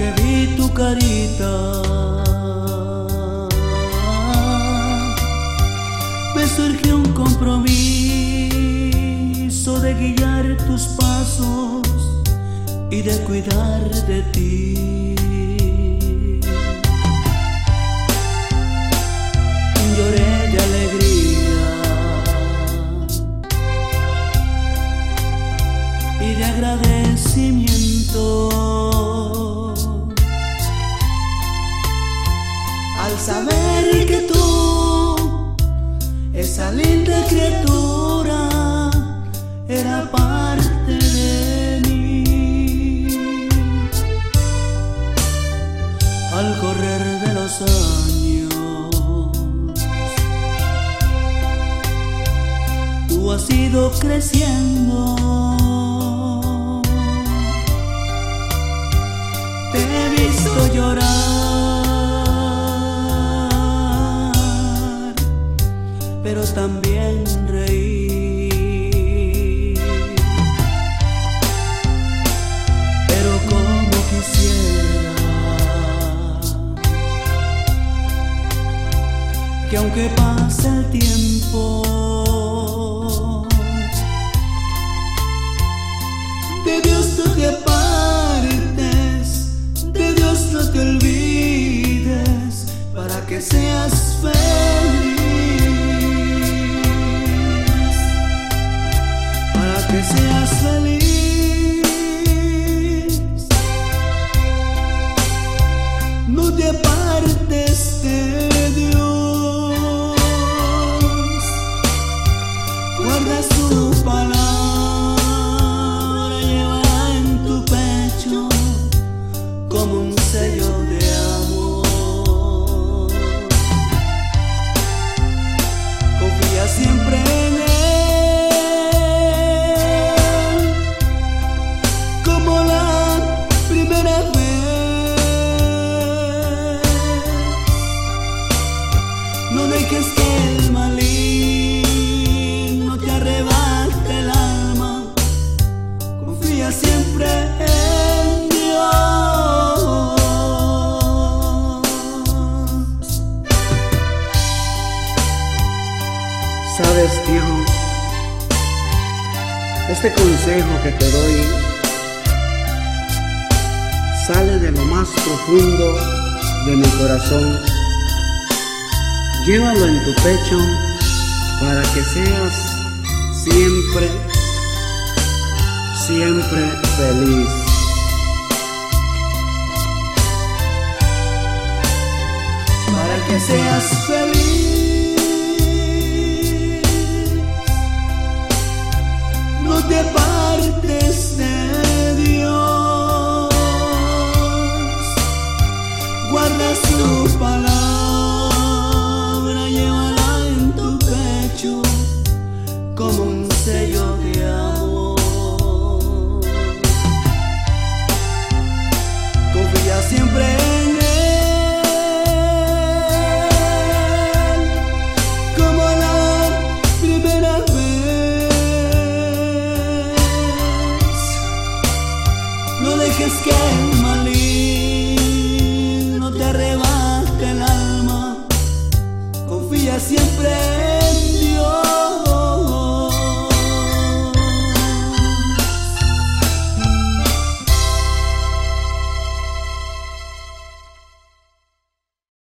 que vi tu carita, me surgió un compromiso de guiar tus pasos y de cuidar de ti. Al saber que tú, esa linda criatura, era parte de mí. Al correr de los años, tú has ido creciendo. Te he visto llorar, pero también reír. Pero como quisiera que aunque pase el tiempo, de Dios no te apartes, de Dios no te olvides, para que seas feliz, dejes que el maligno te arrebate el alma. Confía siempre en Dios. Sabes, hijo, este consejo que te doy sale de lo más profundo de mi corazón. Llévalo en tu pecho para que seas siempre, siempre feliz. para que seas feliz. No te apartes de Dios, guarda su palabra, siempre